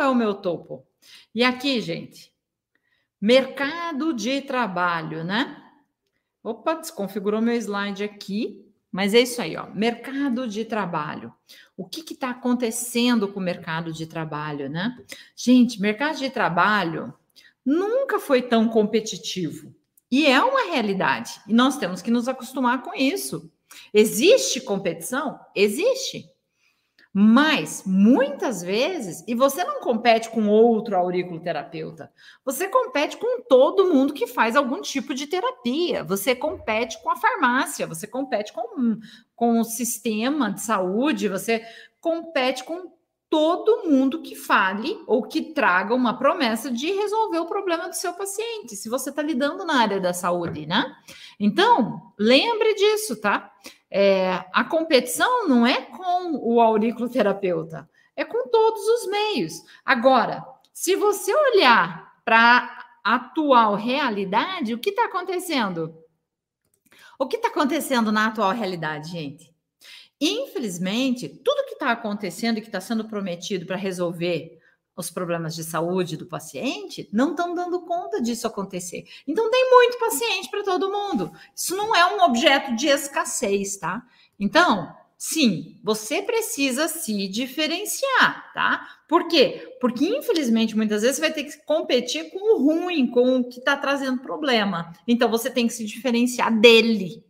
É o meu topo? E aqui, gente, mercado de trabalho, né? Opa, desconfigurou meu slide aqui, mas é isso aí, ó. Mercado de trabalho. O que está acontecendo com o mercado de trabalho, né? Gente, mercado de trabalho nunca foi tão competitivo. E é uma realidade. E nós temos que nos acostumar com isso. Existe competição? Existe. Mas muitas vezes, e você não compete com outro auriculoterapeuta, você compete com todo mundo que faz algum tipo de terapia, você compete com a farmácia, você compete com, com o sistema de saúde, você compete com todo mundo que fale ou que traga uma promessa de resolver o problema do seu paciente, se você está lidando na área da saúde, né? Então, lembre disso, tá? É, a competição não é com o auriculoterapeuta, é com todos os meios. Agora, se você olhar para a atual realidade, o que está acontecendo? O que está acontecendo na atual realidade, gente? Infelizmente, tudo que está acontecendo e que está sendo prometido para resolver os problemas de saúde do paciente, não estão dando conta disso acontecer. Então, tem muito paciente para todo mundo. Isso não é um objeto de escassez, tá? Então, sim, você precisa se diferenciar, tá? Por quê? Porque, infelizmente, muitas vezes você vai ter que competir com o ruim, com o que está trazendo problema. Então, você tem que se diferenciar dele.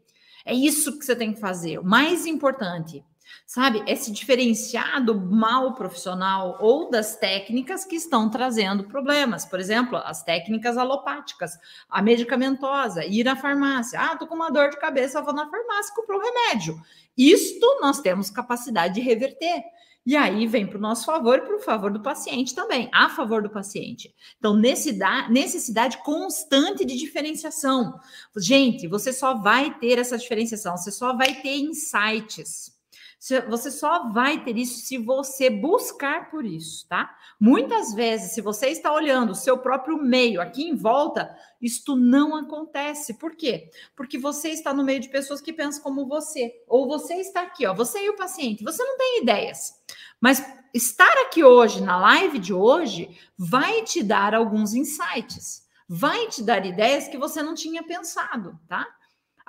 É isso que você tem que fazer. O mais importante, sabe? É se diferenciar do mal profissional ou das técnicas que estão trazendo problemas. Por exemplo, as técnicas alopáticas, a medicamentosa, ir à farmácia. Ah, tô com uma dor de cabeça, vou na farmácia comprar um remédio. Isto nós temos capacidade de reverter. E aí vem para o nosso favor e para o favor do paciente também, a favor do paciente. Então, necessidade constante de diferenciação. Gente, você só vai ter essa diferenciação, você só vai ter insights você só vai ter isso se você buscar por isso, tá? Muitas vezes, se você está olhando o seu próprio meio aqui em volta, isto não acontece. Por quê? Porque você está no meio de pessoas que pensam como você. Ou você está aqui, ó, você e o paciente, você não tem ideias. Mas estar aqui hoje, na live de hoje, vai te dar alguns insights. Vai te dar ideias que você não tinha pensado, tá?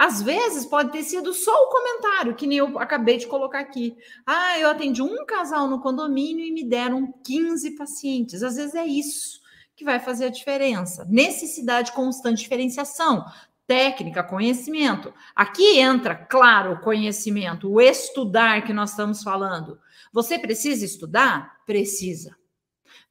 Às vezes pode ter sido só o comentário, que nem eu acabei de colocar aqui. Ah, eu atendi um casal no condomínio e me deram 15 pacientes. Às vezes é isso que vai fazer a diferença. Necessidade constante de diferenciação, técnica, conhecimento. Aqui entra, claro, o conhecimento, o estudar que nós estamos falando. Você precisa estudar? Precisa.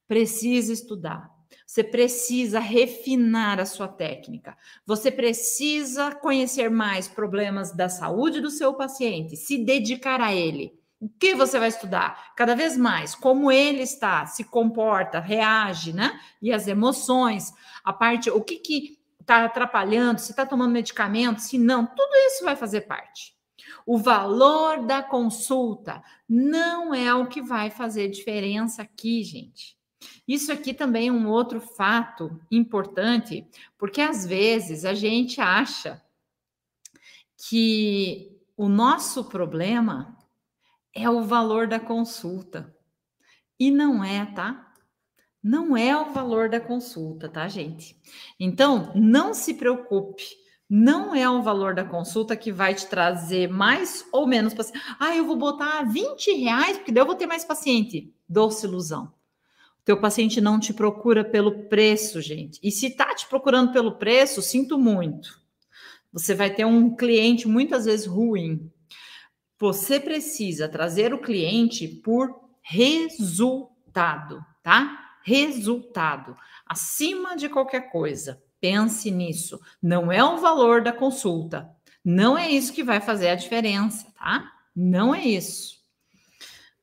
Precisa estudar. Você precisa refinar a sua técnica. Você precisa conhecer mais problemas da saúde do seu paciente, se dedicar a ele. O que você vai estudar? Cada vez mais como ele está, se comporta, reage, né? E as emoções, a parte, o que que está atrapalhando, se está tomando medicamento, se não, tudo isso vai fazer parte. O valor da consulta não é o que vai fazer diferença aqui, gente. Isso aqui também é um outro fato importante, porque às vezes a gente acha que o nosso problema é o valor da consulta. E não é, tá? Não é o valor da consulta, tá, gente? Então, não se preocupe. Não é o valor da consulta que vai te trazer mais ou menos paciente. Ah, eu vou botar 20 reais, porque daí eu vou ter mais paciente. Doce ilusão. Teu paciente não te procura pelo preço, gente. E se tá te procurando pelo preço, sinto muito. Você vai ter um cliente muitas vezes ruim. Você precisa trazer o cliente por resultado, tá? Resultado. Acima de qualquer coisa. Pense nisso. Não é o valor da consulta. Não é isso que vai fazer a diferença, tá? Não é isso.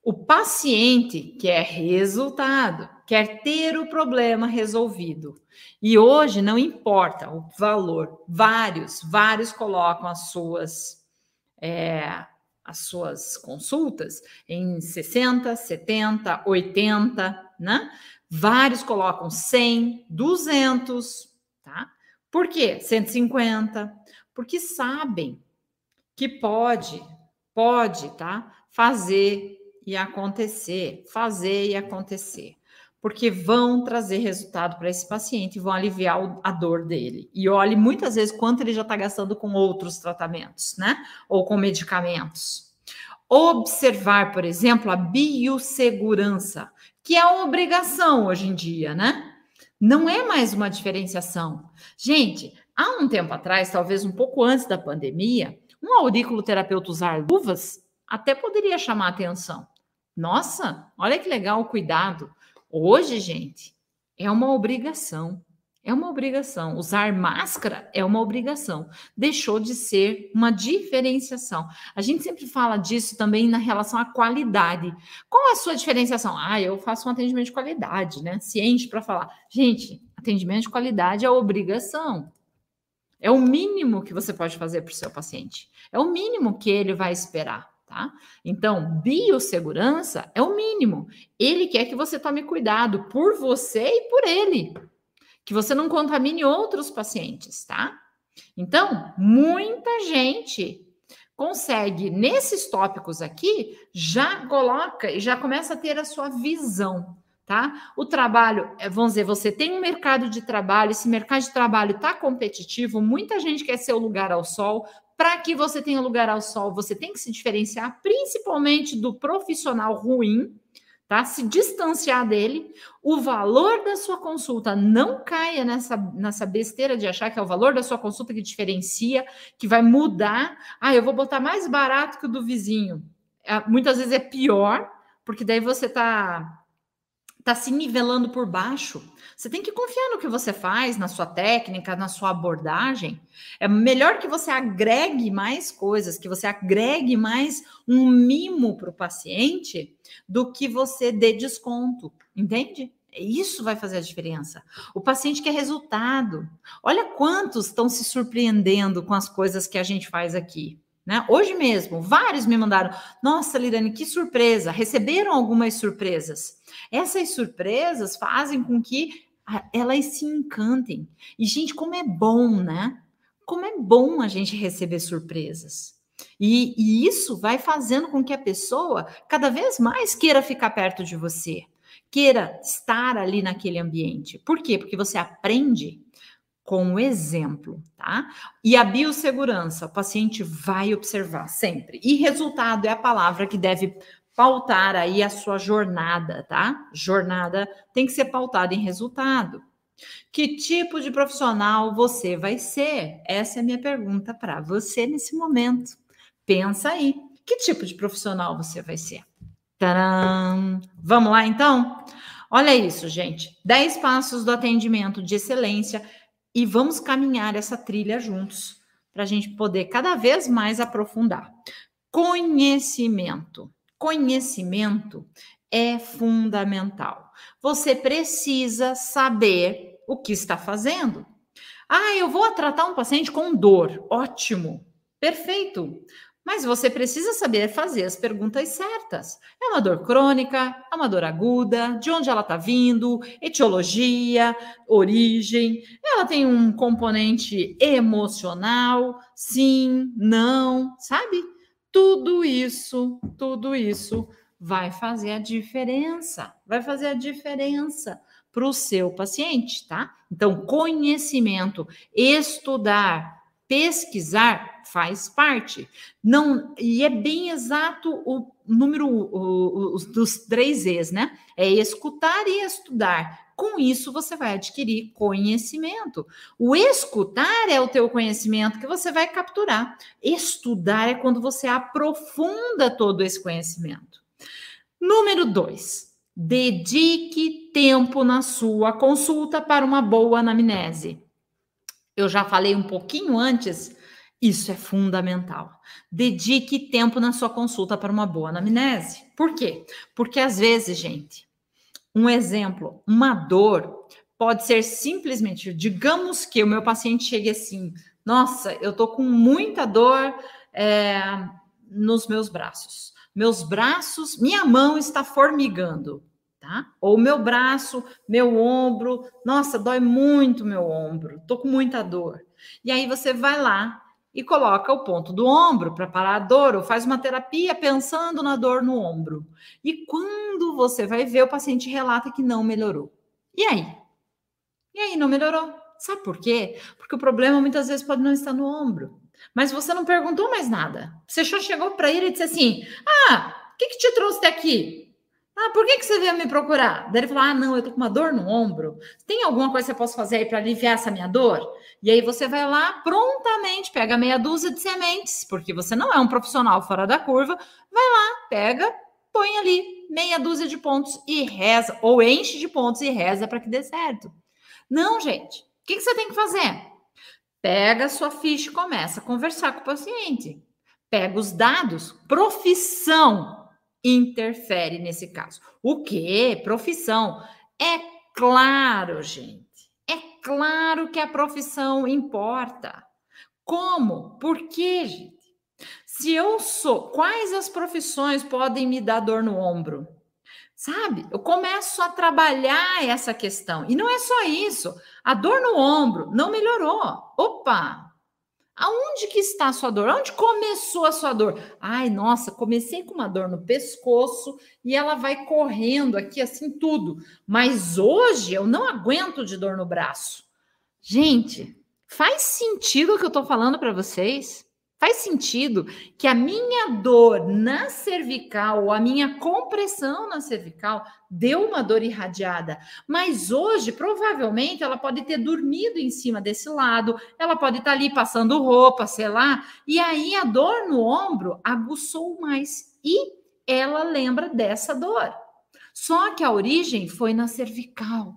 O paciente quer resultado, quer ter o problema resolvido. E hoje não importa o valor, vários, vários colocam as suas é, as suas consultas em 60, 70, 80, né? Vários colocam 100, 200, tá? Por quê? 150, porque sabem que pode, pode, tá? Fazer e acontecer, fazer e acontecer. porque vão trazer resultado para esse paciente, vão aliviar a dor dele. E olhe muitas vezes quanto ele já está gastando com outros tratamentos, né? Ou com medicamentos. Observar, por exemplo, a biossegurança, que é uma obrigação hoje em dia, né? Não é mais uma diferenciação. Gente, há um tempo atrás, talvez um pouco antes da pandemia, um auriculoterapeuta usar luvas até poderia chamar atenção. Nossa, olha que legal o cuidado. Hoje, gente, é uma obrigação. É uma obrigação. Usar máscara é uma obrigação. Deixou de ser uma diferenciação. A gente sempre fala disso também na relação à qualidade. Qual a sua diferenciação? Ah, eu faço um atendimento de qualidade, né? Ciente para falar. Gente, atendimento de qualidade é obrigação. É o mínimo que você pode fazer para o seu paciente. É o mínimo que ele vai esperar tá? Então, biossegurança é o mínimo. Ele quer que você tome cuidado por você e por ele, que você não contamine outros pacientes, tá? Então, muita gente consegue nesses tópicos aqui já coloca e já começa a ter a sua visão, tá? O trabalho, é, vamos dizer, você tem um mercado de trabalho, esse mercado de trabalho está competitivo, muita gente quer ser o lugar ao sol, para que você tenha lugar ao sol, você tem que se diferenciar principalmente do profissional ruim, tá? Se distanciar dele. O valor da sua consulta não caia nessa, nessa besteira de achar que é o valor da sua consulta que diferencia, que vai mudar. Ah, eu vou botar mais barato que o do vizinho. É, muitas vezes é pior, porque daí você está tá se nivelando por baixo. Você tem que confiar no que você faz, na sua técnica, na sua abordagem. É melhor que você agregue mais coisas, que você agregue mais um mimo para o paciente do que você dê desconto, entende? Isso vai fazer a diferença. O paciente quer resultado. Olha quantos estão se surpreendendo com as coisas que a gente faz aqui. Né? Hoje mesmo, vários me mandaram: Nossa, Lirane, que surpresa! Receberam algumas surpresas. Essas surpresas fazem com que elas se encantem. E, gente, como é bom, né? Como é bom a gente receber surpresas. E, e, isso vai fazendo com que a pessoa cada vez mais queira ficar perto de você, queira estar ali naquele ambiente. Por quê? Porque você aprende com o exemplo, tá? E a biossegurança, o paciente vai observar sempre. E resultado é a palavra que deve pautar aí a sua jornada, tá? Jornada tem que ser pautada em resultado. Que tipo de profissional você vai ser? Essa é a minha pergunta para você nesse momento. Pensa aí, que tipo de profissional você vai ser? Tcharam! Vamos lá então? Olha isso, gente. 10 passos do atendimento de excelência e vamos caminhar essa trilha juntos para a gente poder cada vez mais aprofundar. Conhecimento. Conhecimento é fundamental. Você precisa saber o que está fazendo. Ah, eu vou tratar um paciente com dor. Ótimo, perfeito. Mas você precisa saber fazer as perguntas certas. É uma dor crônica? É uma dor aguda? De onde ela está vindo? Etiologia, origem? Ela tem um componente emocional? Sim, não, sabe? Tudo isso, tudo isso vai fazer a diferença, vai fazer a diferença para o seu paciente, tá? Então, conhecimento, estudar, pesquisar faz parte. Não, e é bem exato o número o, o, dos três E's, né? É escutar e estudar. Com isso, você vai adquirir conhecimento. O escutar é o teu conhecimento que você vai capturar. Estudar é quando você aprofunda todo esse conhecimento. Número dois, dedique tempo na sua consulta para uma boa anamnese. Eu já falei um pouquinho antes, isso é fundamental. Dedique tempo na sua consulta para uma boa anamnese. Por quê? Porque às vezes, gente, um exemplo, uma dor pode ser simplesmente, digamos que o meu paciente chegue assim, nossa, eu tô com muita dor é, nos meus braços. Meus braços, minha mão está formigando, tá? Ou meu braço, meu ombro, nossa, dói muito meu ombro, tô com muita dor. E aí você vai lá e coloca o ponto do ombro para parar a dor, ou faz uma terapia pensando na dor no ombro. E quando você vai ver, o paciente relata que não melhorou. E aí? E aí, não melhorou? Sabe por quê? Porque o problema muitas vezes pode não estar no ombro. Mas você não perguntou mais nada. Você só chegou para ele e disse assim: Ah, o que, que te trouxe até aqui? Ah, por que, que você veio me procurar? Daí ele falou: Ah, não, eu tô com uma dor no ombro. Tem alguma coisa que você possa fazer aí para aliviar essa minha dor? E aí você vai lá prontamente, pega meia dúzia de sementes, porque você não é um profissional fora da curva. Vai lá, pega, põe ali meia dúzia de pontos e reza, ou enche de pontos e reza para que dê certo. Não, gente. O que, que você tem que fazer? Pega a sua ficha e começa a conversar com o paciente. Pega os dados, profissão interfere nesse caso. O que? Profissão. É claro, gente. É claro que a profissão importa. Como? Por quê, gente? Se eu sou, quais as profissões podem me dar dor no ombro? Sabe? Eu começo a trabalhar essa questão. E não é só isso. A dor no ombro não melhorou. Opa, Aonde que está a sua dor? Onde começou a sua dor? Ai, nossa, comecei com uma dor no pescoço e ela vai correndo aqui assim tudo. Mas hoje eu não aguento de dor no braço. Gente, faz sentido o que eu estou falando para vocês? Faz sentido que a minha dor na cervical ou a minha compressão na cervical deu uma dor irradiada, mas hoje provavelmente ela pode ter dormido em cima desse lado, ela pode estar tá ali passando roupa, sei lá, e aí a dor no ombro aguçou mais e ela lembra dessa dor. Só que a origem foi na cervical.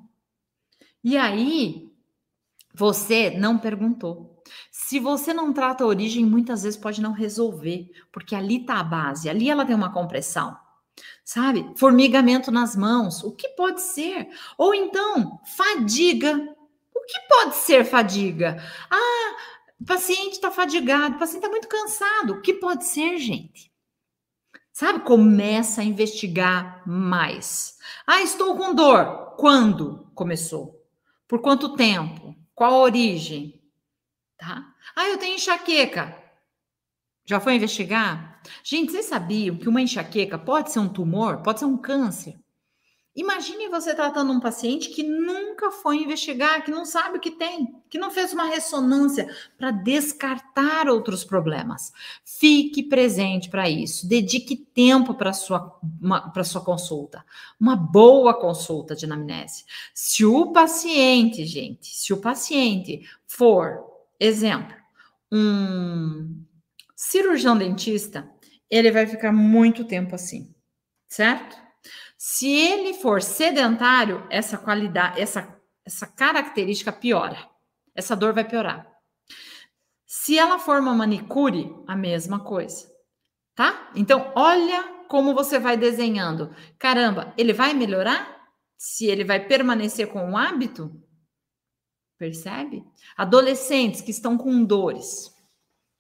E aí você não perguntou. Se você não trata a origem, muitas vezes pode não resolver, porque ali está a base, ali ela tem uma compressão. Sabe? Formigamento nas mãos, o que pode ser? Ou então, fadiga. O que pode ser fadiga? Ah, o paciente está fadigado, o paciente está muito cansado. O que pode ser, gente? Sabe? Começa a investigar mais. Ah, estou com dor. Quando começou? Por quanto tempo? Qual a origem? Tá? Ah, eu tenho enxaqueca. Já foi investigar? Gente, vocês sabiam que uma enxaqueca pode ser um tumor, pode ser um câncer? Imagine você tratando um paciente que nunca foi investigar, que não sabe o que tem, que não fez uma ressonância para descartar outros problemas. Fique presente para isso, dedique tempo para sua para sua consulta, uma boa consulta de anamnese. Se o paciente, gente, se o paciente for Exemplo, um cirurgião dentista, ele vai ficar muito tempo assim, certo? Se ele for sedentário, essa qualidade, essa, essa característica piora. Essa dor vai piorar. Se ela for uma manicure, a mesma coisa, tá? Então, olha como você vai desenhando. Caramba, ele vai melhorar? Se ele vai permanecer com o hábito? Percebe? Adolescentes que estão com dores,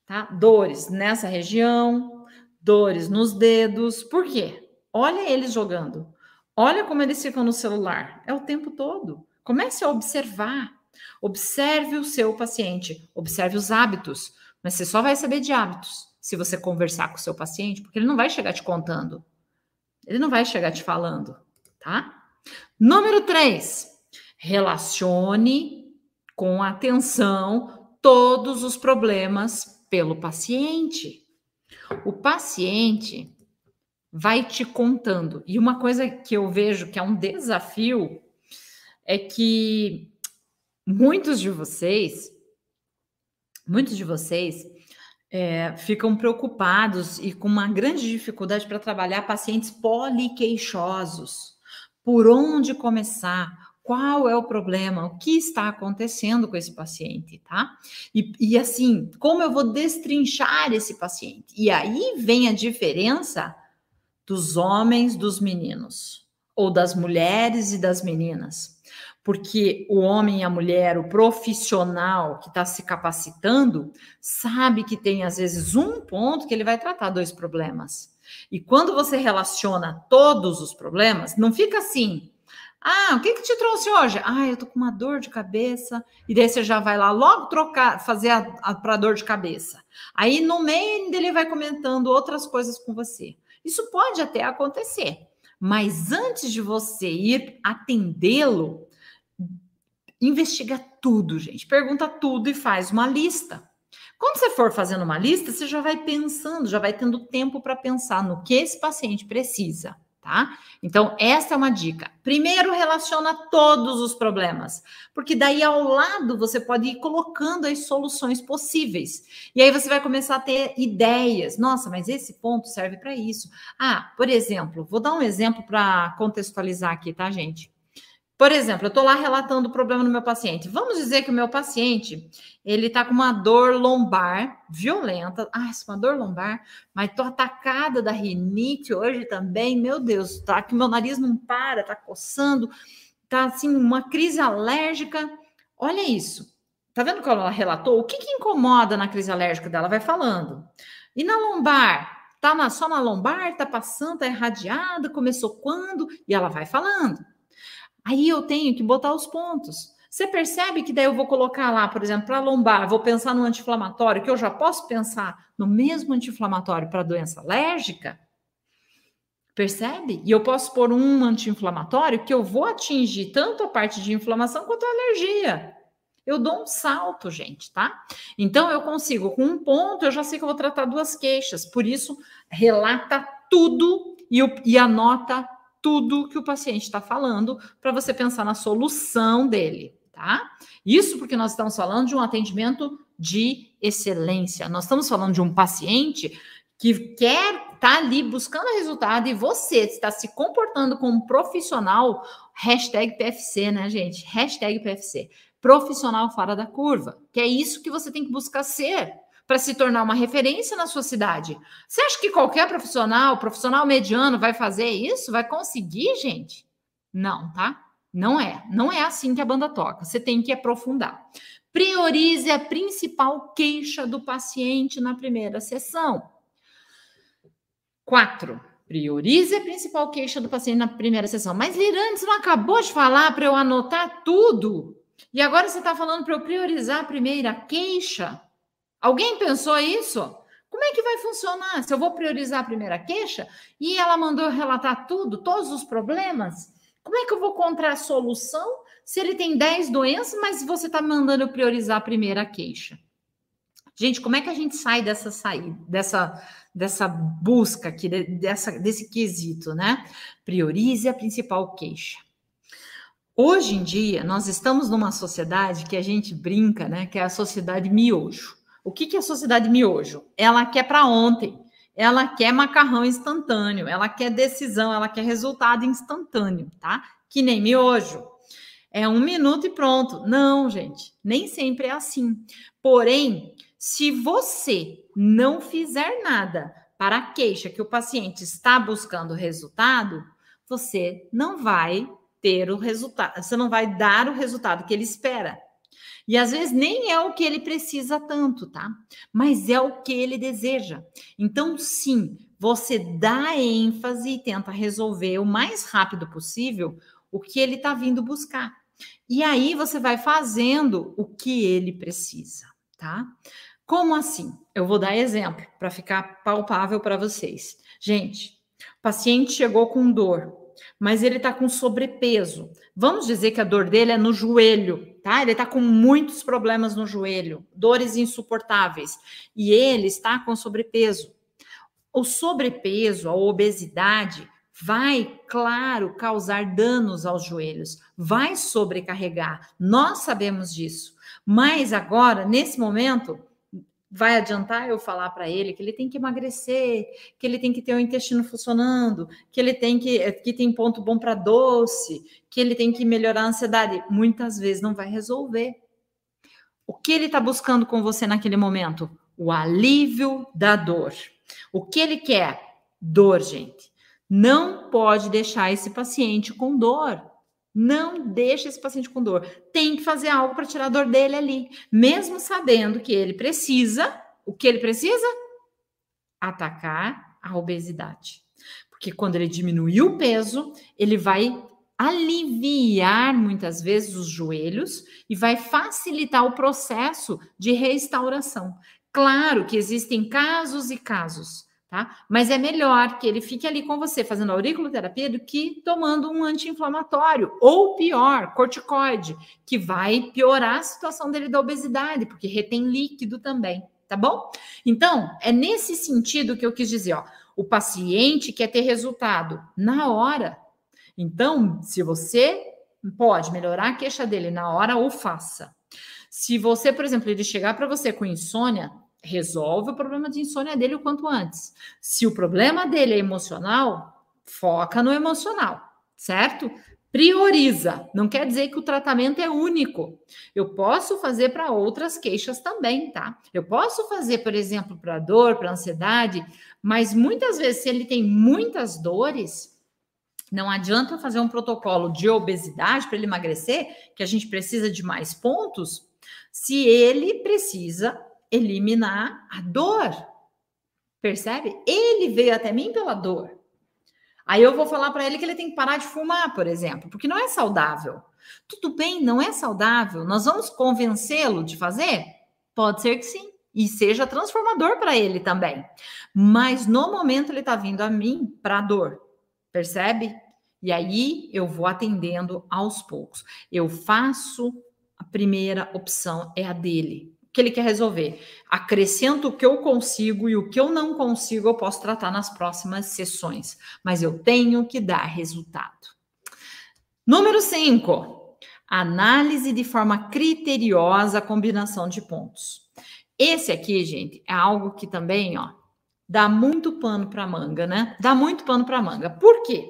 tá? Dores nessa região, dores nos dedos. Por quê? Olha eles jogando. Olha como eles ficam no celular. É o tempo todo. Comece a observar. Observe o seu paciente, observe os hábitos, mas você só vai saber de hábitos se você conversar com o seu paciente, porque ele não vai chegar te contando. Ele não vai chegar te falando, tá? Número 3. Relacione com atenção todos os problemas pelo paciente. O paciente vai te contando. E uma coisa que eu vejo que é um desafio é que muitos de vocês, muitos de vocês é, ficam preocupados e com uma grande dificuldade para trabalhar pacientes poliqueixosos. Por onde começar? Qual é o problema, o que está acontecendo com esse paciente, tá? E, e, assim, como eu vou destrinchar esse paciente? E aí vem a diferença dos homens dos meninos, ou das mulheres e das meninas. Porque o homem e a mulher, o profissional que está se capacitando, sabe que tem às vezes um ponto que ele vai tratar dois problemas. E quando você relaciona todos os problemas, não fica assim, Ah, o que que te trouxe hoje? Ah, eu tô com uma dor de cabeça. E daí você já vai lá logo trocar, fazer a, a para dor de cabeça. Aí no meio ele vai comentando outras coisas com você. Isso pode até acontecer. Mas antes de você ir atendê-lo, investiga tudo, gente. Pergunta tudo e faz uma lista. Quando você for fazendo uma lista, você já vai pensando, já vai tendo tempo para pensar no que esse paciente precisa tá? Então, essa é uma dica. Primeiro, relaciona todos os problemas, porque daí ao lado você pode ir colocando as soluções possíveis. E aí você vai começar a ter ideias. Nossa, mas esse ponto serve para isso. Ah, por exemplo, vou dar um exemplo para contextualizar aqui, tá, gente? Por exemplo, eu estou lá relatando o problema no meu paciente. Vamos dizer que o meu paciente ele está com uma dor lombar violenta. Ah, uma dor lombar, mas estou atacada da rinite hoje também. Meu Deus, tá que meu nariz não para, tá coçando, tá assim uma crise alérgica. Olha isso. Tá vendo como ela relatou? O que, que incomoda na crise alérgica dela? Vai falando. E na lombar? Tá na, só na lombar? Tá passando? Tá irradiada? Começou quando? E ela vai falando. Aí eu tenho que botar os pontos. Você percebe que daí eu vou colocar lá, por exemplo, para lombar, vou pensar no anti-inflamatório, que eu já posso pensar no mesmo anti-inflamatório para doença alérgica? Percebe? E eu posso pôr um anti-inflamatório que eu vou atingir tanto a parte de inflamação quanto a alergia. Eu dou um salto, gente, tá? Então eu consigo, com um ponto, eu já sei que eu vou tratar duas queixas. Por isso, relata tudo e, e anota tudo que o paciente está falando para você pensar na solução dele, tá? Isso porque nós estamos falando de um atendimento de excelência. Nós estamos falando de um paciente que quer estar tá ali buscando resultado e você está se comportando como profissional, hashtag PFC, né, gente? Hashtag PFC. Profissional fora da curva. Que é isso que você tem que buscar ser para se tornar uma referência na sua cidade. Você acha que qualquer profissional, profissional mediano, vai fazer isso? Vai conseguir, gente? Não, tá? Não é. Não é assim que a banda toca. Você tem que aprofundar. Priorize a principal queixa do paciente na primeira sessão. Quatro. Priorize a principal queixa do paciente na primeira sessão. Mas, Lirandes, não acabou de falar para eu anotar tudo? E agora você está falando para eu priorizar a primeira queixa? Alguém pensou isso? Como é que vai funcionar? Se eu vou priorizar a primeira queixa e ela mandou relatar tudo, todos os problemas, como é que eu vou encontrar a solução se ele tem 10 doenças, mas você está mandando eu priorizar a primeira queixa? Gente, como é que a gente sai dessa saída, dessa, dessa busca aqui, dessa, desse quesito, né? Priorize a principal queixa. Hoje em dia, nós estamos numa sociedade que a gente brinca, né? Que é a sociedade miojo. O que, que a sociedade miojo? Ela quer para ontem, ela quer macarrão instantâneo, ela quer decisão, ela quer resultado instantâneo, tá? Que nem miojo. É um minuto e pronto. Não, gente, nem sempre é assim. Porém, se você não fizer nada para a queixa que o paciente está buscando resultado, você não vai ter o resultado, você não vai dar o resultado que ele espera. E às vezes nem é o que ele precisa tanto, tá? Mas é o que ele deseja. Então, sim, você dá ênfase e tenta resolver o mais rápido possível o que ele está vindo buscar. E aí você vai fazendo o que ele precisa, tá? Como assim? Eu vou dar exemplo para ficar palpável para vocês. Gente, o paciente chegou com dor, mas ele está com sobrepeso. Vamos dizer que a dor dele é no joelho, tá? Ele está com muitos problemas no joelho, dores insuportáveis, e ele está com sobrepeso. O sobrepeso, a obesidade, vai, claro, causar danos aos joelhos, vai sobrecarregar. Nós sabemos disso. Mas agora, nesse momento, vai adiantar eu falar para ele que ele tem que emagrecer, que ele tem que ter o intestino funcionando, que ele tem que que tem ponto bom para doce, que ele tem que melhorar a ansiedade. Muitas vezes não vai resolver. O que ele está buscando com você naquele momento? O alívio da dor. O que ele quer? Dor, gente. Não pode deixar esse paciente com dor. Não deixe esse paciente com dor. Tem que fazer algo para tirar a dor dele ali, mesmo sabendo que ele precisa, o que ele precisa? Atacar a obesidade. Porque quando ele diminuir o peso, ele vai aliviar muitas vezes os joelhos e vai facilitar o processo de restauração. Claro que existem casos e casos, tá? Mas é melhor que ele fique ali com você fazendo auriculoterapia do que tomando um anti-inflamatório ou pior, corticoide, que vai piorar a situação dele da obesidade, porque retém líquido também, tá bom? Então, é nesse sentido que eu quis dizer, ó, o paciente quer ter resultado na hora, então, se você pode melhorar a queixa dele na hora, ou faça. Se você, por exemplo, ele chegar para você com insônia, resolve o problema de insônia dele o quanto antes. Se o problema dele é emocional, foca no emocional, certo? Prioriza. Não quer dizer que o tratamento é único. Eu posso fazer para outras queixas também, tá? Eu posso fazer, por exemplo, para dor, para ansiedade, mas muitas vezes, se ele tem muitas dores, não adianta fazer um protocolo de obesidade para ele emagrecer, que a gente precisa de mais pontos, se ele precisa eliminar a dor. Percebe? Ele veio até mim pela dor. Aí eu vou falar para ele que ele tem que parar de fumar, por exemplo, porque não é saudável. Tudo bem, não é saudável. Nós vamos convencê-lo de fazer? Pode ser que sim. E seja transformador para ele também. Mas no momento ele está vindo a mim para dor. Percebe? E aí eu vou atendendo aos poucos. Eu faço a primeira opção, é a dele. Que ele quer resolver? Acrescento o que eu consigo e o que eu não consigo eu posso tratar nas próximas sessões. Mas eu tenho que dar resultado. Número 5. Análise de forma criteriosa a combinação de pontos. Esse aqui, gente, é algo que também, ó, dá muito pano para manga, né? Dá muito pano para manga. Por quê?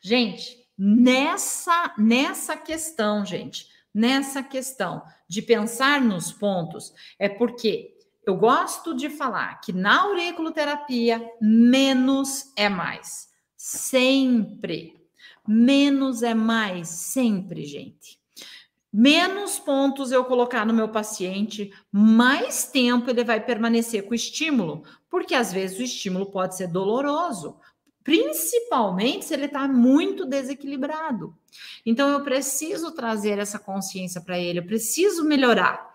Gente, nessa nessa questão, gente, nessa questão de pensar nos pontos, é porque eu gosto de falar que na auriculoterapia menos é mais. Sempre. Menos é mais, sempre, gente menos pontos eu colocar no meu paciente, mais tempo ele vai permanecer com o estímulo, porque às vezes o estímulo pode ser doloroso, principalmente se ele está muito desequilibrado. Então eu preciso trazer essa consciência para ele, eu preciso melhorar.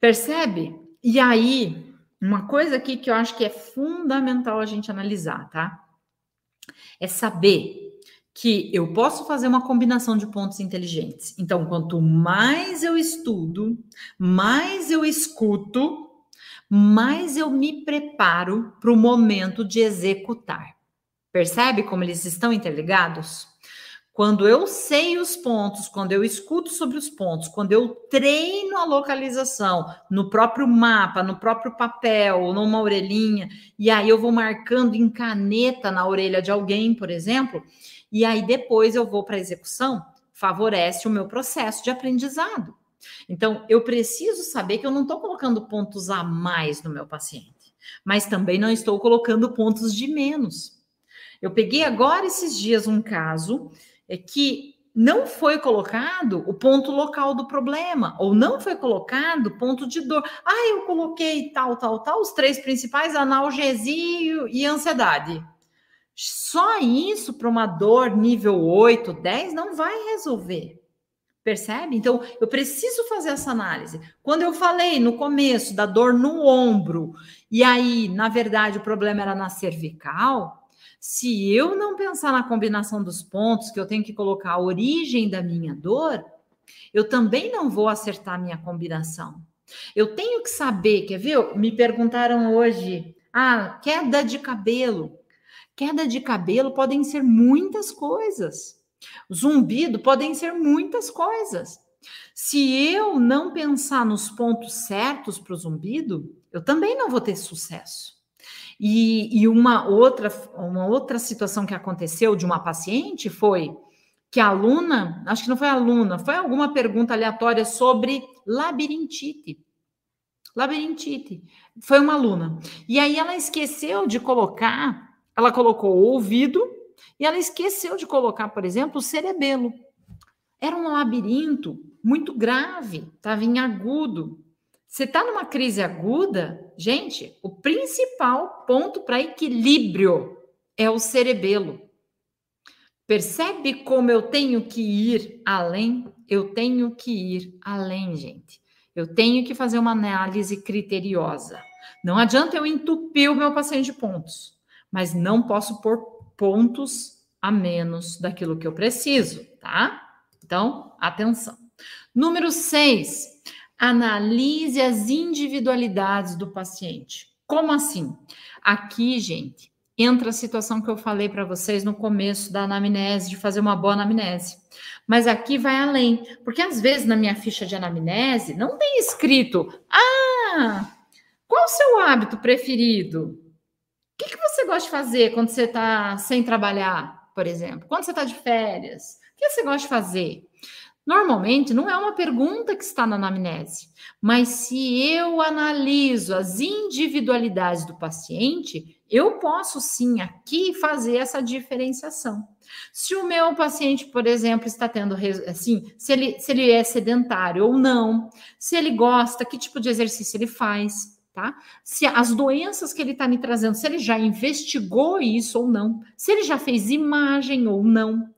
Percebe? E aí, uma coisa aqui que eu acho que é fundamental a gente analisar, tá? É saber que eu posso fazer uma combinação de pontos inteligentes. Então, quanto mais eu estudo, mais eu escuto, mais eu me preparo para o momento de executar. Percebe como eles estão interligados? Quando eu sei os pontos, quando eu escuto sobre os pontos, quando eu treino a localização no próprio mapa, no próprio papel, numa orelhinha, e aí eu vou marcando em caneta na orelha de alguém, por exemplo, e aí depois eu vou para a execução, favorece o meu processo de aprendizado. Então, eu preciso saber que eu não estou colocando pontos a mais no meu paciente, mas também não estou colocando pontos de menos. Eu peguei agora esses dias um caso é que não foi colocado o ponto local do problema, ou não foi colocado o ponto de dor. Ah, eu coloquei tal, tal, tal, os três principais, analgesia e ansiedade. Só isso para uma dor nível 8, 10 não vai resolver. Percebe? Então, eu preciso fazer essa análise. Quando eu falei no começo da dor no ombro, e aí, na verdade, o problema era na cervical, se eu não pensar na combinação dos pontos, que eu tenho que colocar a origem da minha dor, eu também não vou acertar a minha combinação. Eu tenho que saber, quer ver? Me perguntaram hoje, ah, queda de cabelo. Queda de cabelo podem ser muitas coisas. Zumbido podem ser muitas coisas. Se eu não pensar nos pontos certos para o zumbido, eu também não vou ter sucesso. E, e, uma outra uma outra situação que aconteceu de uma paciente foi que a aluna, acho que não foi a aluna, foi alguma pergunta aleatória sobre labirintite. Labirintite. Foi uma aluna. E aí ela esqueceu de colocar ela colocou o ouvido e ela esqueceu de colocar, por exemplo, o cerebelo. Era um labirinto muito grave, estava em agudo. Você está numa crise aguda, gente, o principal ponto para equilíbrio é o cerebelo. Percebe como eu tenho que ir além? Eu tenho que ir além, gente. Eu tenho que fazer uma análise criteriosa. Não adianta eu entupir o meu paciente de pontos, mas não posso pôr pontos a menos daquilo que eu preciso, tá? Então, atenção. Número 6, analise as individualidades do paciente. Como assim? Aqui, gente, entra a situação que eu falei para vocês no começo da anamnese, de fazer uma boa anamnese. Mas aqui vai além, porque às vezes na minha ficha de anamnese não tem escrito: ah, qual o seu hábito preferido? O que, que você gosta de fazer quando você está sem trabalhar, por exemplo? Quando você está de férias? O que você gosta de fazer? Normalmente não é uma pergunta que está na anamnese, mas se eu analiso as individualidades do paciente, eu posso sim aqui fazer essa diferenciação. Se o meu paciente, por exemplo, está tendo assim, se ele, se ele é sedentário ou não, se ele gosta, que tipo de exercício ele faz, tá? Se as doenças que ele está me trazendo, se ele já investigou isso ou não, se ele já fez imagem ou não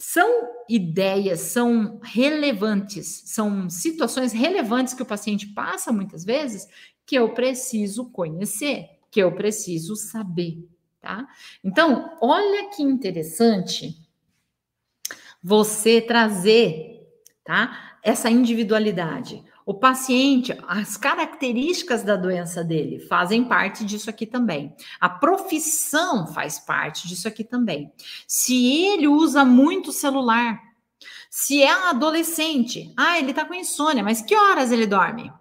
são ideias, são relevantes, são situações relevantes que o paciente passa muitas vezes que eu preciso conhecer, que eu preciso saber, tá? Então, olha que interessante você trazer, tá? Essa individualidade. O paciente, as características da doença dele fazem parte disso aqui também. A profissão faz parte disso aqui também. Se ele usa muito celular, se é um adolescente, ah, ele tá com insônia, mas que horas ele dorme?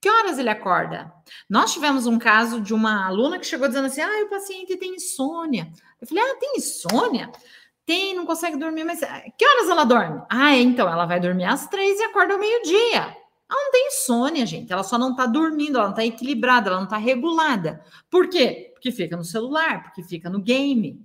Que horas ele acorda? Nós tivemos um caso de uma aluna que chegou dizendo assim: ah, o paciente tem insônia. Eu falei: ah, tem insônia? Tem, não consegue dormir, mas ah, que horas ela dorme? Ah, então ela vai dormir às três e acorda ao meio-dia. Ela não tem insônia, gente. Ela só não está dormindo, ela não está equilibrada, ela não está regulada. Por quê? Porque fica no celular, porque fica no game.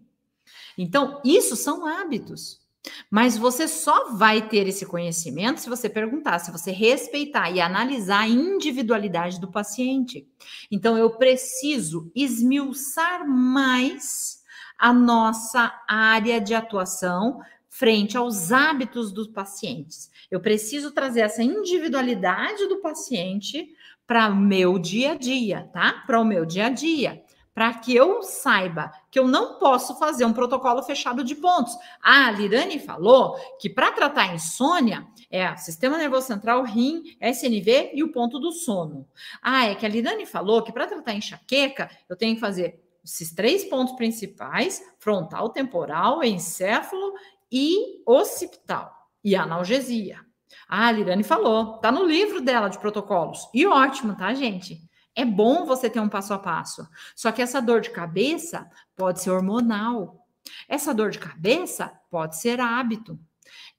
Então, isso são hábitos. Mas você só vai ter esse conhecimento se você perguntar, se você respeitar e analisar a individualidade do paciente. Então, eu preciso esmiuçar mais a nossa área de atuação frente aos hábitos dos pacientes. Eu preciso trazer essa individualidade do paciente para o meu dia a dia, tá? Para o meu dia a dia. Para que eu saiba que eu não posso fazer um protocolo fechado de pontos. Ah, a Lirane falou que para tratar insônia é sistema nervoso central, rim, SNV e o ponto do sono. Ah, é que a Lirane falou que para tratar enxaqueca eu tenho que fazer esses três pontos principais: frontal, temporal, encéfalo e occipital e analgesia. Ah, a Lirane falou, tá no livro dela de protocolos. E ótimo, tá, gente? É bom você ter um passo a passo. Só que essa dor de cabeça pode ser hormonal. Essa dor de cabeça pode ser hábito.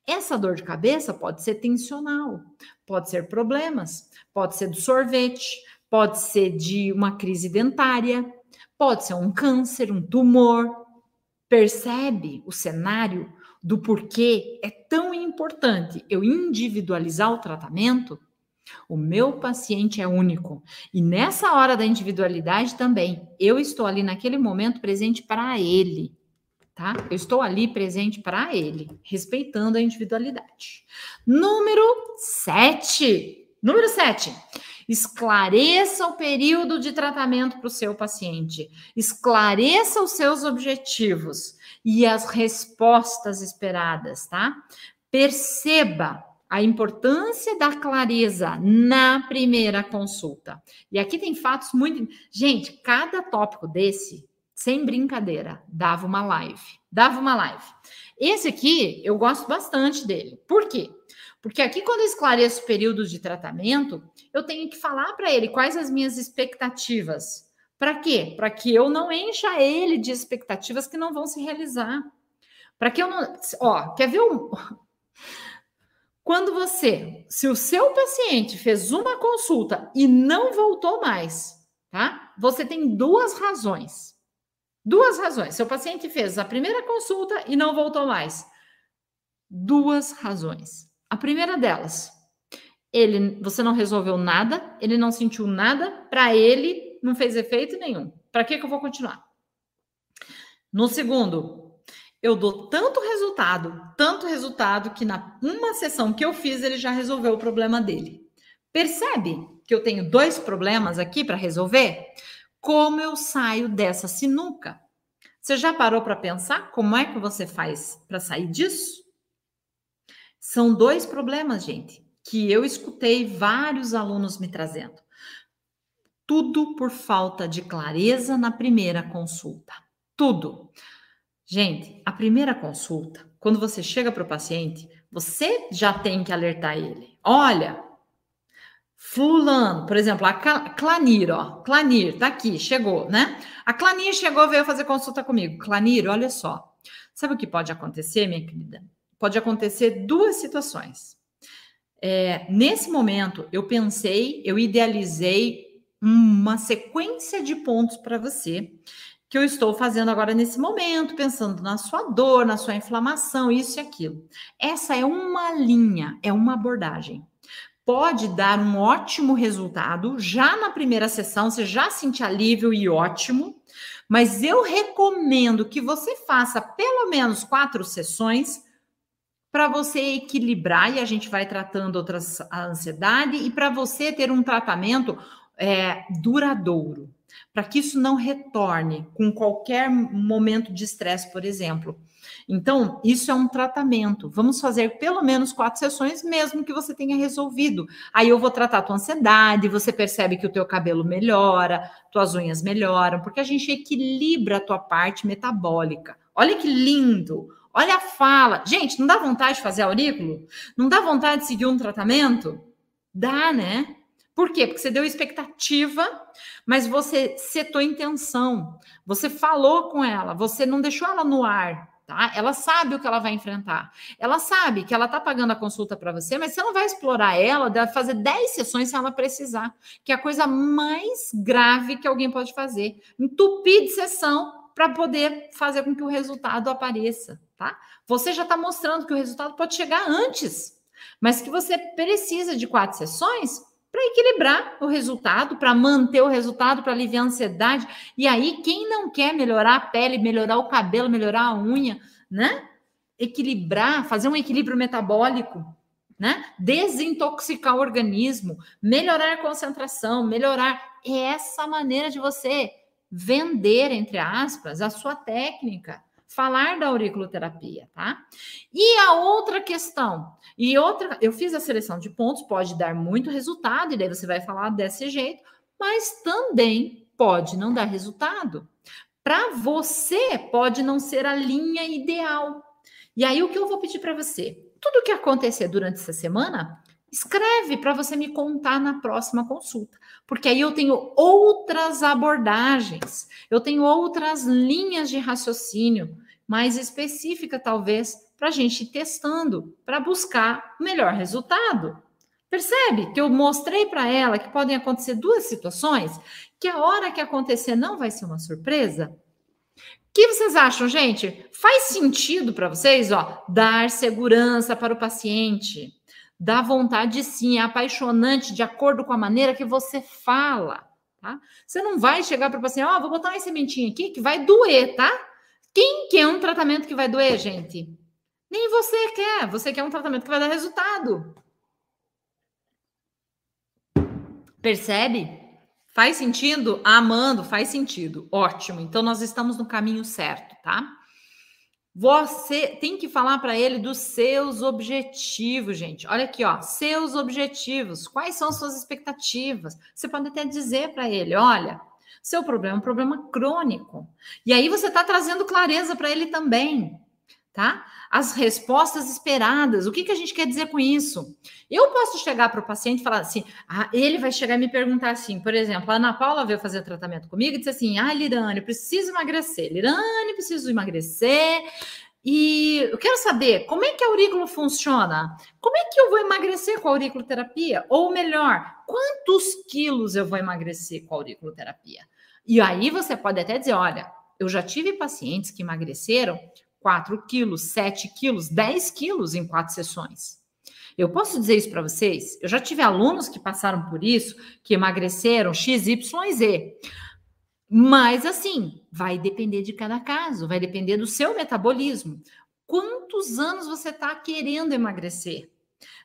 Essa dor de cabeça pode ser tensional, pode ser problemas, pode ser do sorvete, pode ser de uma crise dentária, pode ser um câncer, um tumor. Percebe o cenário? Do porquê é tão importante eu individualizar o tratamento, o meu paciente é único. E nessa hora da individualidade também, eu estou ali naquele momento presente para ele, tá? Eu estou ali presente para ele, respeitando a individualidade. Número 7. Número 7. Esclareça o período de tratamento para o seu paciente. Esclareça os seus objetivos e as respostas esperadas, tá? Perceba a importância da clareza na primeira consulta. E aqui tem fatos muito. Gente, cada tópico desse, sem brincadeira, dava uma live. Dava uma live. Esse aqui, eu gosto bastante dele. Por quê? Porque aqui, quando eu esclareço períodos de tratamento, eu tenho que falar para ele quais as minhas expectativas para quê? Para que eu não encha ele de expectativas que não vão se realizar. Para que eu não. Ó, quer ver um. Quando você, se o seu paciente fez uma consulta e não voltou mais, tá? Você tem duas razões. Duas razões. Seu paciente fez a primeira consulta e não voltou mais. Duas razões. A primeira delas, ele, você não resolveu nada, ele não sentiu nada, para ele não fez efeito nenhum. Para que, que eu vou continuar? No segundo, eu dou tanto resultado, tanto resultado que na uma sessão que eu fiz ele já resolveu o problema dele. Percebe que eu tenho dois problemas aqui para resolver? Como eu saio dessa sinuca? Você já parou para pensar como é que você faz para sair disso? São dois problemas, gente, que eu escutei vários alunos me trazendo. Tudo por falta de clareza na primeira consulta. Tudo. Gente, a primeira consulta, quando você chega para o paciente, você já tem que alertar ele. Olha, Fulano, por exemplo, a Clanir, ó, Clanir, tá aqui, chegou, né? A Clanir chegou, veio fazer consulta comigo. Clanir, olha só. Sabe o que pode acontecer, minha querida? Pode acontecer duas situações. É, nesse momento, eu pensei, eu idealizei uma sequência de pontos para você que eu estou fazendo agora nesse momento, pensando na sua dor, na sua inflamação, isso e aquilo. Essa é uma linha, é uma abordagem. Pode dar um ótimo resultado já na primeira sessão, você já sente alívio e ótimo, mas eu recomendo que você faça pelo menos quatro sessões para você equilibrar e a gente vai tratando outras a ansiedade e para você ter um tratamento é, duradouro para que isso não retorne com qualquer momento de estresse, por exemplo. Então, isso é um tratamento. Vamos fazer pelo menos quatro sessões, mesmo que você tenha resolvido. Aí eu vou tratar a tua ansiedade, você percebe que o teu cabelo melhora, tuas unhas melhoram, porque a gente equilibra a tua parte metabólica. Olha que lindo! Olha a fala. Gente, não dá vontade de fazer aurículo? Não dá vontade de seguir um tratamento? Dá, né? Por quê? Porque você deu expectativa, mas você setou intenção. Você falou com ela, você não deixou ela no ar, tá? Ela sabe o que ela vai enfrentar. Ela sabe que ela tá pagando a consulta para você, mas você não vai explorar ela, deve fazer 10 sessões se ela precisar, que é a coisa mais grave que alguém pode fazer. Entupir de sessão para poder fazer com que o resultado apareça, tá? Você já está mostrando que o resultado pode chegar antes, mas que você precisa de quatro sessões para equilibrar o resultado, para manter o resultado, para aliviar a ansiedade. E aí, quem não quer melhorar a pele, melhorar o cabelo, melhorar a unha, né? Equilibrar, fazer um equilíbrio metabólico, né? Desintoxicar o organismo, melhorar a concentração, melhorar é essa maneira de você vender, entre aspas, a sua técnica falar da auriculoterapia, tá? E a outra questão, e outra, eu fiz a seleção de pontos, pode dar muito resultado, e daí você vai falar desse jeito, mas também pode não dar resultado. Para você, pode não ser a linha ideal. E aí, o que eu vou pedir para você? Tudo que acontecer durante essa semana, escreve para você me contar na próxima consulta, porque aí eu tenho outras abordagens, eu tenho outras linhas de raciocínio, mais específica, talvez, para a gente ir testando, para buscar melhor resultado. Percebe que eu mostrei para ela que podem acontecer duas situações, que a hora que acontecer não vai ser uma surpresa? O que vocês acham, gente? Faz sentido para vocês, ó, dar segurança para o paciente? Dá vontade sim, é apaixonante de acordo com a maneira que você fala, tá? Você não vai chegar para o paciente, ó, oh, vou botar uma sementinha aqui que vai doer, tá? Quem quer um tratamento que vai doer, gente? Nem você quer. Você quer um tratamento que vai dar resultado. Percebe? Faz sentido? Amando, faz sentido. Ótimo. Então nós estamos no caminho certo, tá? Você tem que falar para ele dos seus objetivos, gente. Olha aqui, ó, seus objetivos. Quais são suas expectativas? Você pode até dizer para ele, olha, seu problema é um problema crônico. E aí você está trazendo clareza para ele também, tá? As respostas esperadas. O que, que a gente quer dizer com isso? Eu posso chegar para o paciente e falar assim: ah, ele vai chegar e me perguntar assim, por exemplo, a Ana Paula veio fazer tratamento comigo e disse assim: ah, Lirane, preciso emagrecer. Lirane, preciso emagrecer. E eu quero saber como é que a aurículo funciona. Como é que eu vou emagrecer com a auriculoterapia? Ou melhor, quantos quilos eu vou emagrecer com a auriculoterapia? E aí você pode até dizer: olha, eu já tive pacientes que emagreceram 4 quilos, 7 quilos, 10 quilos em quatro sessões. Eu posso dizer isso para vocês? Eu já tive alunos que passaram por isso, que emagreceram X, Y e Z. Mas assim, vai depender de cada caso, vai depender do seu metabolismo. Quantos anos você está querendo emagrecer?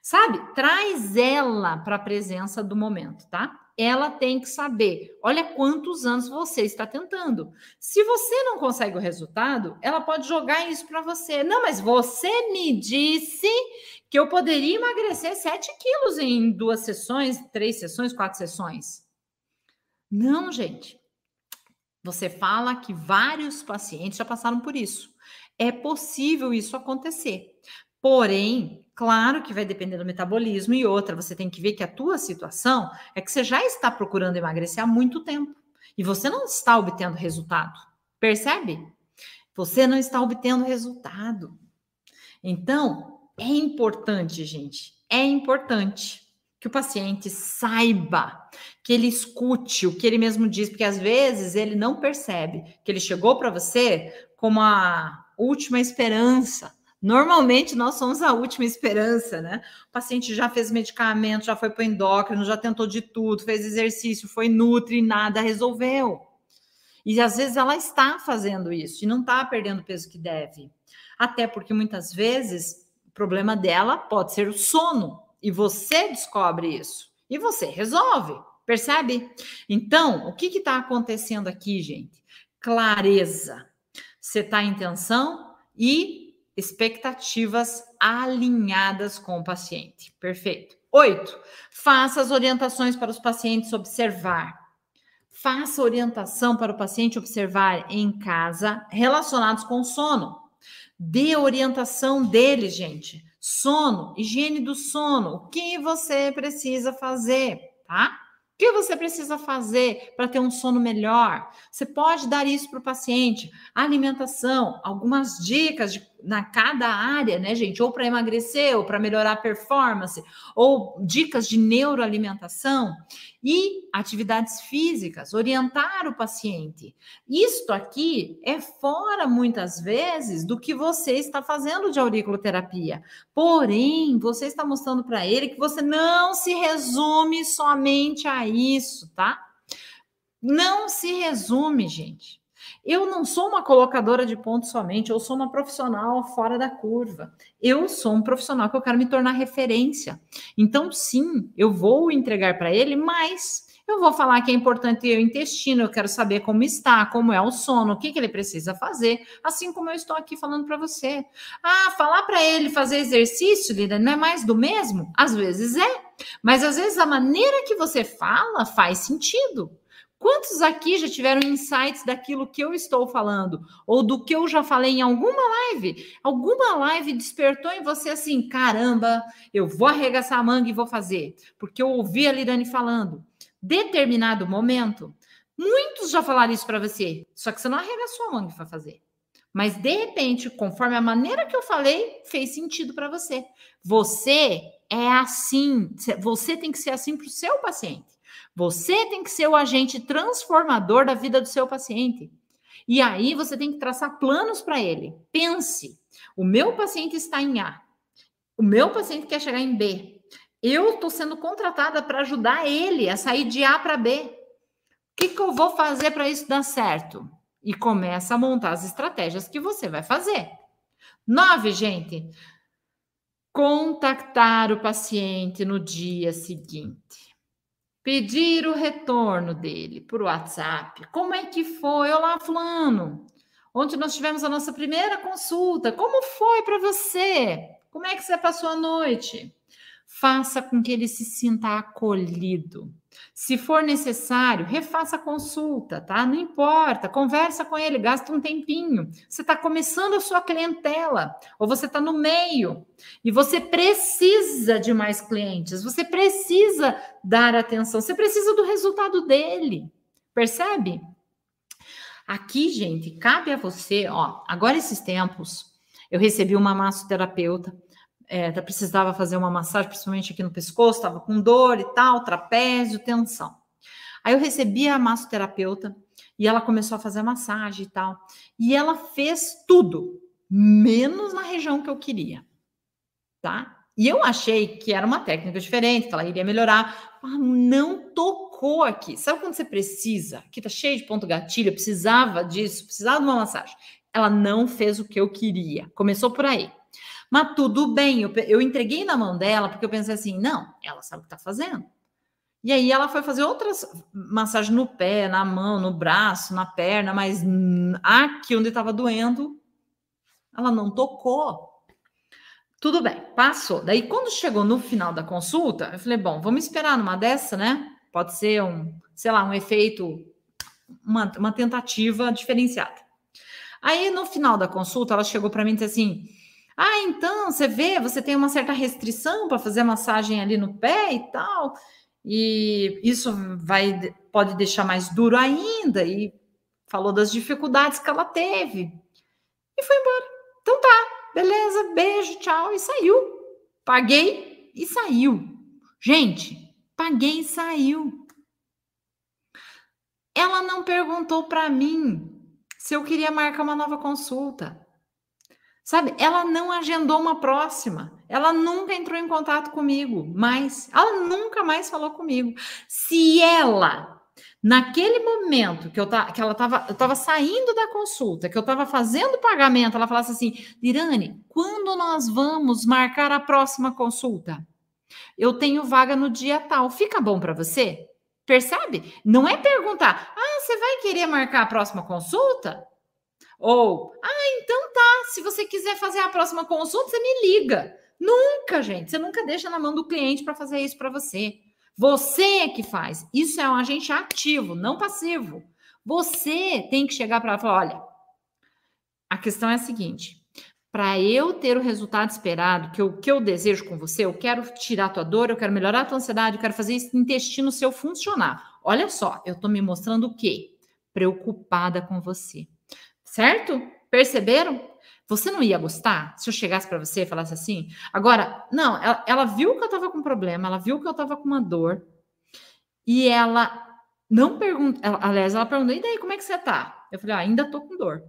Sabe? Traz ela para a presença do momento, tá? Ela tem que saber, olha quantos anos você está tentando. Se você não consegue o resultado, ela pode jogar isso para você. Não, mas você me disse que eu poderia emagrecer 7 quilos em duas sessões, três sessões, quatro sessões. Não, gente. Você fala que vários pacientes já passaram por isso. É possível isso acontecer. Porém, claro que vai depender do metabolismo e outra, você tem que ver que a tua situação é que você já está procurando emagrecer há muito tempo e você não está obtendo resultado. Percebe? Você não está obtendo resultado. Então, é importante, gente, é importante que o paciente saiba, que ele escute o que ele mesmo diz, porque às vezes ele não percebe que ele chegou para você como a última esperança. Normalmente nós somos a última esperança, né? O paciente já fez medicamento, já foi para o endócrino, já tentou de tudo, fez exercício, foi nutri, nada resolveu. E às vezes ela está fazendo isso e não está perdendo o peso que deve. Até porque muitas vezes o problema dela pode ser o sono e você descobre isso e você resolve, percebe? Então, o que está acontecendo aqui, gente? Clareza. Você está em tensão e expectativas alinhadas com o paciente. Perfeito. Oito, faça as orientações para os pacientes observar. Faça orientação para o paciente observar em casa relacionados com o sono. Dê orientação dele, gente. Sono, higiene do sono, o que você precisa fazer, tá? O que você precisa fazer para ter um sono melhor? Você pode dar isso para o paciente. Alimentação, algumas dicas de na cada área, né, gente? Ou para emagrecer, ou para melhorar a performance, ou dicas de neuroalimentação e atividades físicas, orientar o paciente. Isto aqui é fora muitas vezes do que você está fazendo de auriculoterapia. Porém, você está mostrando para ele que você não se resume somente a isso, tá? Não se resume, gente. Eu não sou uma colocadora de pontos somente, eu sou uma profissional fora da curva. Eu sou um profissional que eu quero me tornar referência. Então, sim, eu vou entregar para ele, mas eu vou falar que é importante o intestino, eu quero saber como está, como é o sono, o que, que ele precisa fazer, assim como eu estou aqui falando para você. Ah, falar para ele fazer exercício, Lida, não é mais do mesmo? Às vezes é, mas às vezes a maneira que você fala faz sentido. Quantos aqui já tiveram insights daquilo que eu estou falando? Ou do que eu já falei em alguma live? Alguma live despertou em você assim: caramba, eu vou arregaçar a manga e vou fazer, porque eu ouvi a Lirane falando. Determinado momento, muitos já falaram isso para você, só que você não arregaçou a manga foi fazer. Mas de repente, conforme a maneira que eu falei, fez sentido para você. Você é assim, você tem que ser assim para o seu paciente. Você tem que ser o agente transformador da vida do seu paciente. E aí você tem que traçar planos para ele. Pense: o meu paciente está em A, o meu paciente quer chegar em B. Eu estou sendo contratada para ajudar ele a sair de A para B. O que, que eu vou fazer para isso dar certo? E começa a montar as estratégias que você vai fazer. Nove, gente. Contactar o paciente no dia seguinte pedir o retorno dele por WhatsApp. Como é que foi? Olá, fulano. Onde nós tivemos a nossa primeira consulta. Como foi para você? Como é que você passou a noite? Faça com que ele se sinta acolhido. Se for necessário, refaça a consulta, tá? Não importa, conversa com ele, gasta um tempinho. Você está começando a sua clientela, ou você está no meio, e você precisa de mais clientes, você precisa dar atenção, você precisa do resultado dele, percebe? Aqui, gente, cabe a você, ó, agora esses tempos, eu recebi uma massoterapeuta é, precisava fazer uma massagem, principalmente aqui no pescoço, estava com dor e tal, trapézio, tensão. Aí eu recebi a massoterapeuta e ela começou a fazer a massagem e tal. E ela fez tudo, menos na região que eu queria, tá? E eu achei que era uma técnica diferente, que ela iria melhorar. Ela não tocou aqui. Sabe quando você precisa? Aqui tá cheio de ponto gatilho, precisava disso, precisava de uma massagem. Ela não fez o que eu queria. Começou por aí. Mas tudo bem, eu, eu entreguei na mão dela porque eu pensei assim: não, ela sabe o que tá fazendo. E aí ela foi fazer outras massagens no pé, na mão, no braço, na perna, mas aqui onde estava doendo, ela não tocou. Tudo bem, passou. Daí, quando chegou no final da consulta, eu falei: bom, vamos esperar numa dessa, né? Pode ser um, sei lá, um efeito, uma, uma tentativa diferenciada. Aí, no final da consulta, ela chegou para mim e disse assim: ah, então, você vê, você tem uma certa restrição para fazer massagem ali no pé e tal e isso vai pode deixar mais duro ainda e falou das dificuldades que ela teve e foi embora. Então tá, beleza, beijo, tchau e saiu. Paguei e saiu. Gente, paguei e saiu. Ela não perguntou para mim se eu queria marcar uma nova consulta. Sabe? Ela não agendou uma próxima. Ela nunca entrou em contato comigo, mas ela nunca mais falou comigo. Se ela, naquele momento que eu tá, que ela tava, eu tava saindo da consulta, que eu tava fazendo o pagamento, ela falasse assim: "Dirane, quando nós vamos marcar a próxima consulta? Eu tenho vaga no dia tal. Fica bom para você?" Percebe? Não é perguntar: "Ah, você vai querer marcar a próxima consulta?" Ou, ah, então tá, se você quiser fazer a próxima consulta, você me liga. Nunca, gente, você nunca deixa na mão do cliente para fazer isso para você. Você é que faz. Isso é um agente ativo, não passivo. Você tem que chegar para ela e falar: olha, a questão é a seguinte: para eu ter o resultado esperado, que eu, que eu desejo com você, eu quero tirar a tua dor, eu quero melhorar a tua ansiedade, eu quero fazer esse intestino seu funcionar. Olha só, eu estou me mostrando o quê? Preocupada com você. Certo? Perceberam? Você não ia gostar se eu chegasse para você e falasse assim? Agora, não, ela, ela viu que eu estava com problema, ela viu que eu estava com uma dor e ela não pergunta, aliás, ela perguntou: "E daí, como é que você tá?" Eu falei: ah, "Ainda tô com dor."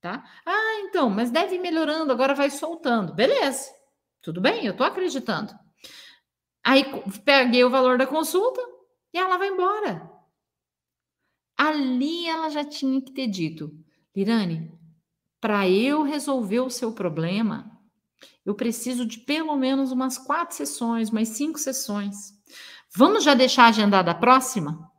Tá? "Ah, então, mas deve ir melhorando, agora vai soltando." Beleza. Tudo bem, eu tô acreditando. Aí peguei o valor da consulta e ela vai embora. Ali ela já tinha que ter dito: Irane, para eu resolver o seu problema, eu preciso de pelo menos umas quatro sessões, mais cinco sessões. Vamos já deixar agendada a próxima?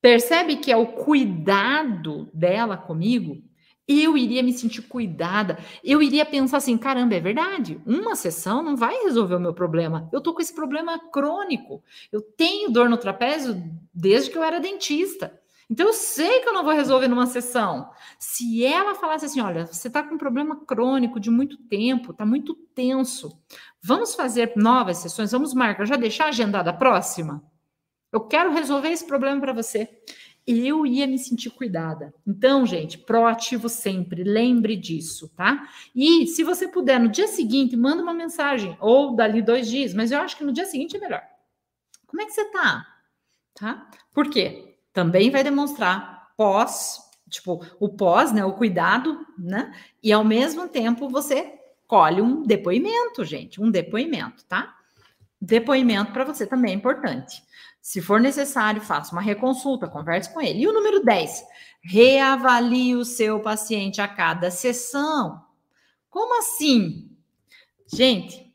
Percebe que é o cuidado dela comigo? Eu iria me sentir cuidada. Eu iria pensar assim: caramba, é verdade. Uma sessão não vai resolver o meu problema. Eu tô com esse problema crônico. Eu tenho dor no trapézio desde que eu era dentista. Então eu sei que eu não vou resolver numa sessão. Se ela falasse assim, olha, você está com um problema crônico de muito tempo, está muito tenso. Vamos fazer novas sessões, vamos marcar, já deixar agendada a próxima? Eu quero resolver esse problema para você. Eu ia me sentir cuidada. Então, gente, proativo sempre, lembre disso, tá? E se você puder, no dia seguinte, manda uma mensagem, ou dali dois dias, mas eu acho que no dia seguinte é melhor. Como é que você tá? Tá? Por quê? Também vai demonstrar pós, tipo, o pós, né, o cuidado, né? E ao mesmo tempo você colhe um depoimento, gente, um depoimento, tá? Depoimento para você também é importante. Se for necessário, faça uma reconsulta, converse com ele. E o número 10, reavalie o seu paciente a cada sessão. Como assim? Gente,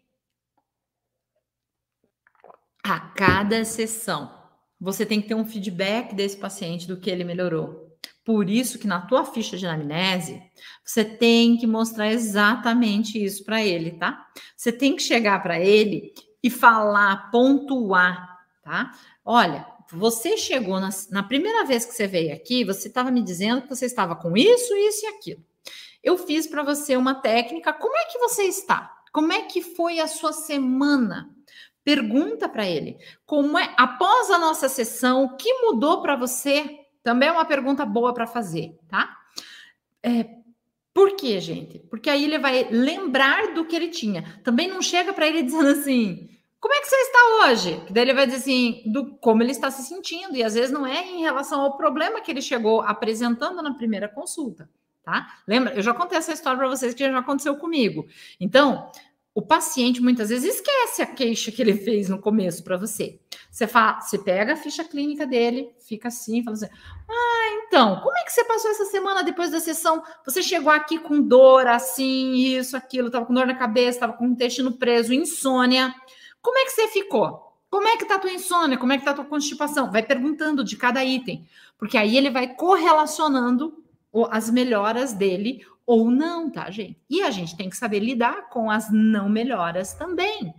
a cada sessão você tem que ter um feedback desse paciente do que ele melhorou. Por isso que na tua ficha de anamnese, você tem que mostrar exatamente isso para ele, tá? Você tem que chegar para ele e falar, pontuar, tá? Olha, você chegou na, na primeira vez que você veio aqui, você estava me dizendo que você estava com isso, isso e aquilo. Eu fiz para você uma técnica. Como é que você está? Como é que foi a sua semana? Pergunta para ele como é após a nossa sessão, o que mudou para você? Também é uma pergunta boa para fazer, tá? É, por quê, gente? Porque aí ele vai lembrar do que ele tinha. Também não chega para ele dizendo assim: como é que você está hoje? Daí ele vai dizer assim, do como ele está se sentindo, e às vezes não é em relação ao problema que ele chegou apresentando na primeira consulta, tá? Lembra? Eu já contei essa história para vocês que já aconteceu comigo. Então, o paciente muitas vezes esquece a queixa que ele fez no começo para você. Você, fala, você pega a ficha clínica dele, fica assim, fala assim: Ah, então, como é que você passou essa semana depois da sessão? Você chegou aqui com dor, assim, isso, aquilo, tava com dor na cabeça, tava com o intestino preso, insônia. Como é que você ficou? Como é que tá a tua insônia? Como é que tá a tua constipação? Vai perguntando de cada item, porque aí ele vai correlacionando as melhoras dele ou não, tá, gente? E a gente tem que saber lidar com as não melhoras também.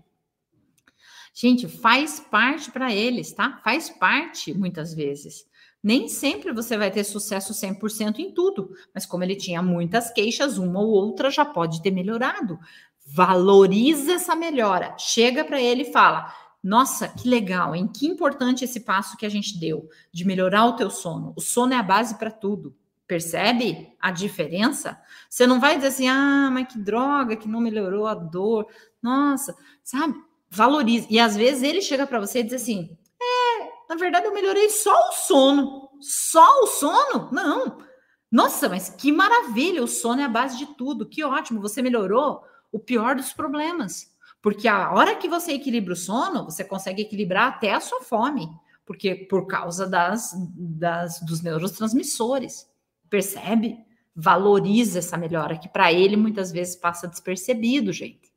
Gente, faz parte para eles, tá? Faz parte muitas vezes. Nem sempre você vai ter sucesso 100% em tudo, mas como ele tinha muitas queixas, uma ou outra já pode ter melhorado. Valoriza essa melhora. Chega para ele e fala: "Nossa, que legal, hein? Que importante esse passo que a gente deu de melhorar o teu sono. O sono é a base para tudo. Percebe a diferença? Você não vai dizer assim, ah, mas que droga, que não melhorou a dor. Nossa, sabe? Valorize. E às vezes ele chega para você e diz assim: é, na verdade eu melhorei só o sono. Só o sono? Não. Nossa, mas que maravilha! O sono é a base de tudo. Que ótimo, você melhorou o pior dos problemas. Porque a hora que você equilibra o sono, você consegue equilibrar até a sua fome. Porque por causa das, das dos neurotransmissores. Percebe? Valoriza essa melhora que para ele muitas vezes passa despercebido, gente.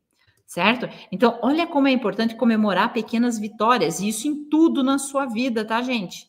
Certo? Então, olha como é importante comemorar pequenas vitórias, e isso em tudo na sua vida, tá, gente?